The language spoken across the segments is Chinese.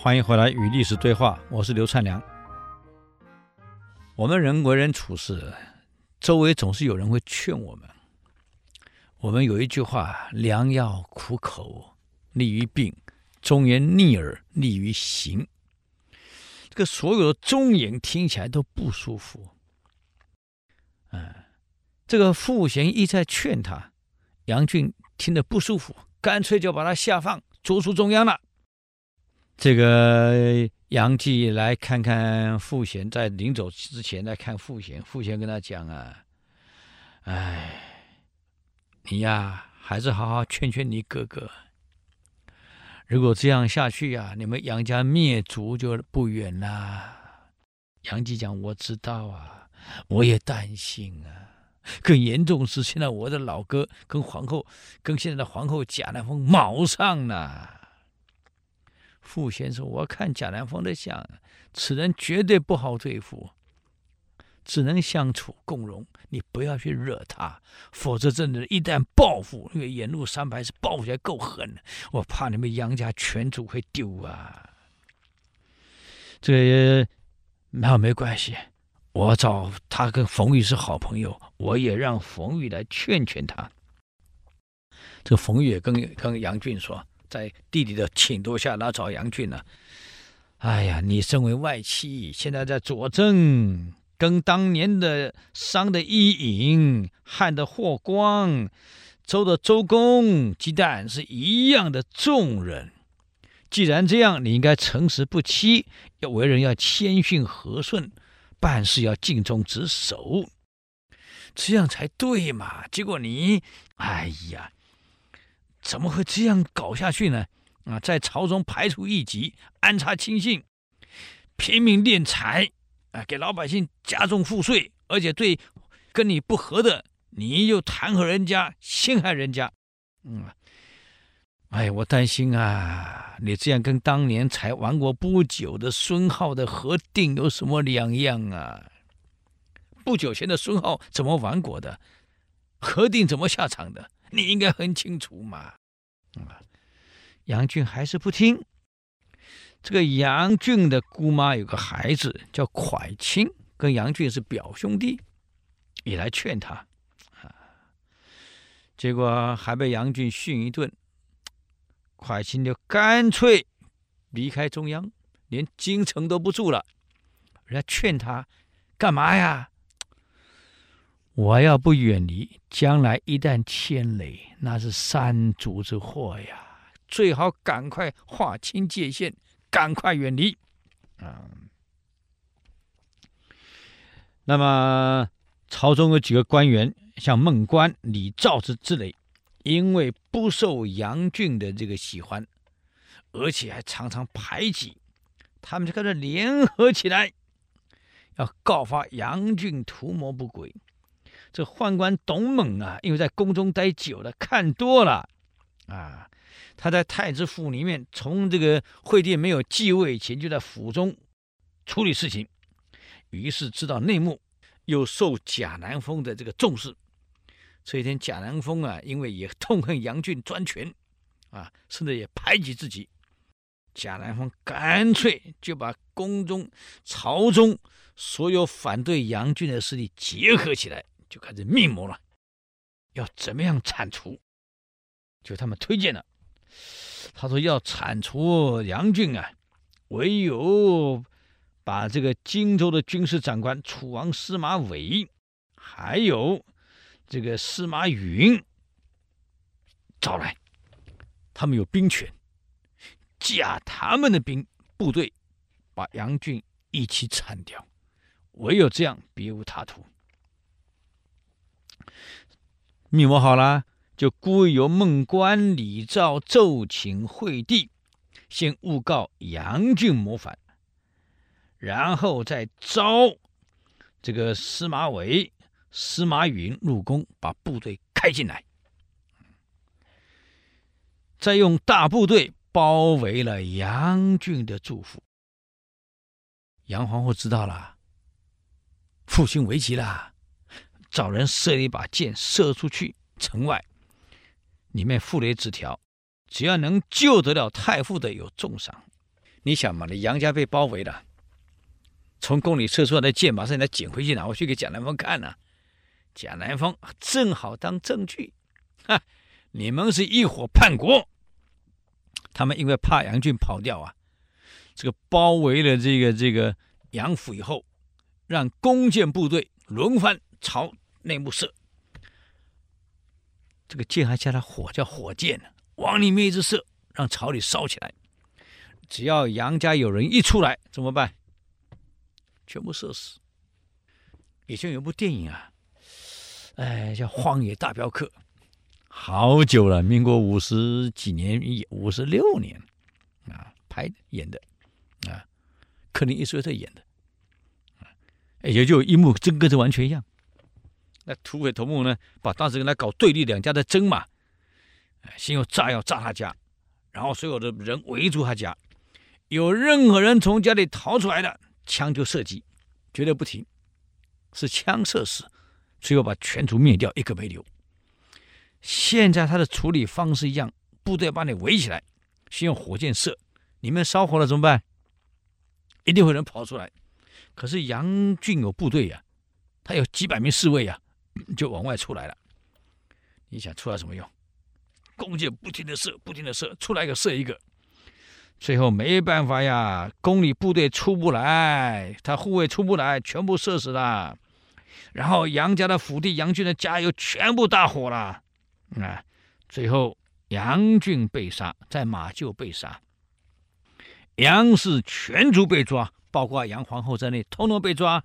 欢迎回来与历史对话，我是刘灿良。我们人为人处事，周围总是有人会劝我们。我们有一句话：“良药苦口，利于病；忠言逆耳，利于行。”这个所有的忠言听起来都不舒服。嗯，这个傅贤一再劝他，杨俊听得不舒服，干脆就把他下放，逐出中央了。这个杨继来看看傅贤，在临走之前来看傅贤。傅贤跟他讲啊，哎，你呀，还是好好劝劝你哥哥。如果这样下去呀，你们杨家灭族就不远了。杨继讲，我知道啊，我也担心啊。更严重是，现在我的老哥跟皇后，跟现在的皇后贾南风卯上了。傅先生，我看贾南风的相，此人绝对不好对付，只能相处共荣。你不要去惹他，否则真的一旦报复，因为沿路三百是报复起来够狠，我怕你们杨家全族会丢啊。这个那没关系，我找他跟冯玉是好朋友，我也让冯玉来劝劝他。这个冯玉也跟跟杨俊说。在弟弟的请托下来找杨俊呢、哎呀，你身为外戚，现在在左镇，跟当年的商的伊尹、汉的霍光、周的周公、姬旦是一样的重人。既然这样，你应该诚实不欺，要为人要谦逊和顺，办事要尽忠职守，这样才对嘛。结果你，哎呀。怎么会这样搞下去呢？啊，在朝中排除异己，安插亲信，拼命敛财，啊，给老百姓加重赋税，而且对跟你不和的，你又弹劾人家，陷害人家，嗯，哎，我担心啊，你这样跟当年才亡国不久的孙皓的何定有什么两样啊？不久前的孙皓怎么亡国的？何定怎么下场的？你应该很清楚嘛。啊，杨俊还是不听。这个杨俊的姑妈有个孩子叫蒯清，跟杨俊是表兄弟，也来劝他。啊，结果还被杨俊训一顿，蒯清就干脆离开中央，连京城都不住了。人家劝他干嘛呀？我要不远离，将来一旦牵累，那是三族之祸呀！最好赶快划清界限，赶快远离。嗯，那么朝中有几个官员，像孟观、李肇之之类，因为不受杨俊的这个喜欢，而且还常常排挤，他们就开始联合起来，要告发杨俊图谋不轨。这宦官董猛啊，因为在宫中待久了，看多了，啊，他在太子府里面，从这个惠帝没有继位前，就在府中处理事情，于是知道内幕，又受贾南风的这个重视。这一天，贾南风啊，因为也痛恨杨骏专权，啊，甚至也排挤自己，贾南风干脆就把宫中、朝中所有反对杨骏的势力结合起来。就开始密谋了，要怎么样铲除？就他们推荐了，他说要铲除杨俊啊，唯有把这个荆州的军事长官楚王司马纬，还有这个司马云找来，他们有兵权，架他们的兵部队，把杨俊一起铲掉，唯有这样，别无他途。密谋好了，就故意由孟观、李肇奏请惠帝，先诬告杨俊谋反，然后再招这个司马纬、司马允入宫，把部队开进来，再用大部队包围了杨俊的住府。杨皇后知道了，父亲危急了。找人射了一把箭，射出去城外，里面附了一纸条：只要能救得了太傅的，有重赏；你想嘛，你杨家被包围了，从宫里射出来的箭马上来捡回去，拿回去给贾南风看呢、啊。贾南风正好当证据，哈，你们是一伙叛国。他们因为怕杨俊跑掉啊，这个包围了这个这个杨府以后，让弓箭部队轮番朝内幕射。这个箭还加了火，叫火箭呢，往里面一直射，让朝里烧起来。只要杨家有人一出来，怎么办？全部射死。以前有部电影啊，哎，叫《荒野大镖客》。好久了，民国五十几年，五十六年，啊，拍演的，啊，克林伊斯威特演的，也就一幕真跟这完全一样。那土匪头目呢，把当时跟他搞对立两家的争嘛，先用炸药炸他家，然后所有的人围住他家，有任何人从家里逃出来的，枪就射击，绝对不停，是枪射死，最后把全族灭掉，一个没留。现在他的处理方式一样，部队把你围起来，先用火箭射，里面烧火了怎么办？一定会有人跑出来。可是杨俊有部队呀、他有几百名侍卫呀、就往外出来了。你想出来什么用？弓箭不停的射，不停的射，出来一个射一个。最后没办法呀，宫里部队出不来，他护卫出不来，全部射死了。然后杨家的府邸，杨俊的家又全部大火了。啊！最后杨俊被杀，在马厩被杀，杨氏全族被抓，包括杨皇后在内，通通被抓。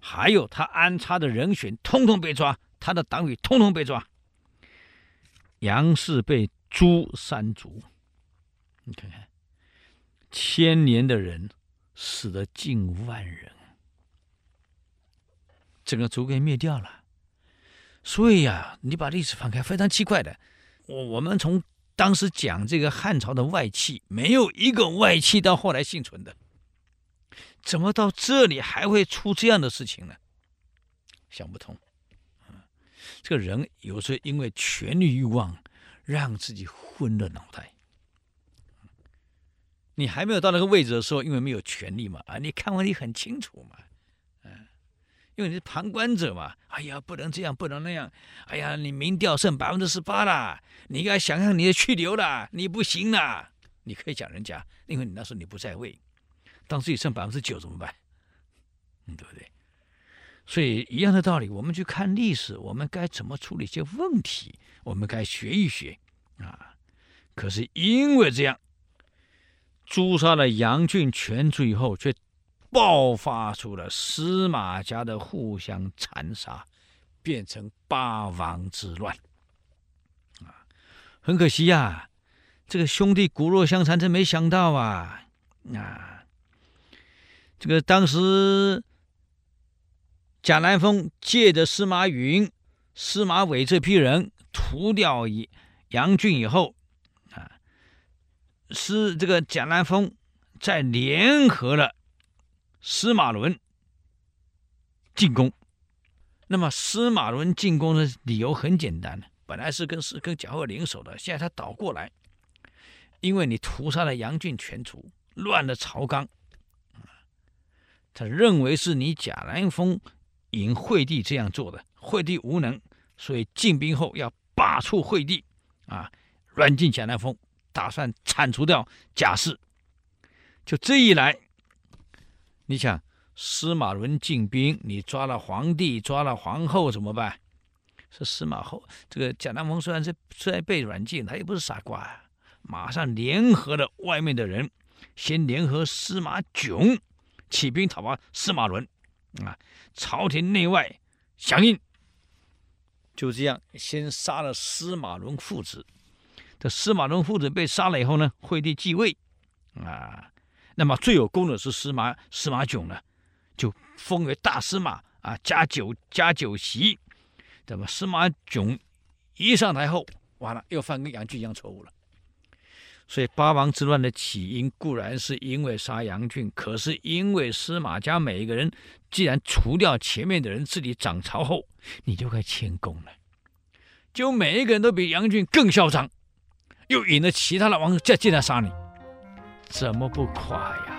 还有他安插的人选，通通被抓，他的党羽通通被抓。杨氏被诛三族，你看看，千年的人死了近万人，整个族给灭掉了。所以呀、你把历史翻开，非常奇怪的。我我们从当时讲这个汉朝的外戚，没有一个外戚到后来幸存的，怎么到这里还会出这样的事情呢？想不通。这个人有时候因为权力欲望，让自己昏了脑袋。你还没有到那个位置的时候，因为没有权力嘛，啊，你看问题很清楚嘛。嗯因为你是旁观者嘛，哎呀，不能这样，不能那样，哎呀，你民调剩百分之十八了，你应该想想你的去留了，你不行了，你可以讲人家，因为你那时候你不在位，当时你剩百分之九怎么办？嗯，对不对？所以一样的道理，我们去看历史，我们该怎么处理一些问题，我们该学一学啊。可是因为这样，诛杀了杨俊全族以后，却。爆发出了司马家的互相残杀，变成八王之乱。啊，很可惜呀、这个兄弟骨肉相残，真没想到啊！啊，这个当时贾南风借着司马云、司马伟这批人屠掉杨俊以后，啊，是这个贾南风在联合了。司马伦进攻，那么司马伦进攻的理由很简单，本来是跟是跟贾后联手的，现在他倒过来，因为你屠杀了杨俊全族，乱了朝纲，他认为是你贾南风引惠帝这样做的，惠帝无能，所以进兵后要罢黜惠帝，啊，软禁贾南风，打算铲除掉贾氏，就这一来。你想司马伦进兵，你抓了皇帝，抓了皇后怎么办？是司马后这个贾南风虽然是虽然被软禁，他也不是傻瓜啊，马上联合了外面的人，先联合司马囧起兵讨伐司马伦，啊，朝廷内外响应，就这样先杀了司马伦父子。这司马伦父子被杀了以后呢，惠帝继位，啊。那么最有功的是司马司马囧了，就封为大司马啊，加酒加酒席。那么司马囧一上台后，完了又犯跟杨俊一样错误了。所以八王之乱的起因固然是因为杀杨俊，可是因为司马家每一个人既然除掉前面的人，自己掌朝后，你就该谦恭了。就每一个人都比杨俊更嚣张，又引得其他的王再进来杀你。怎么不垮呀？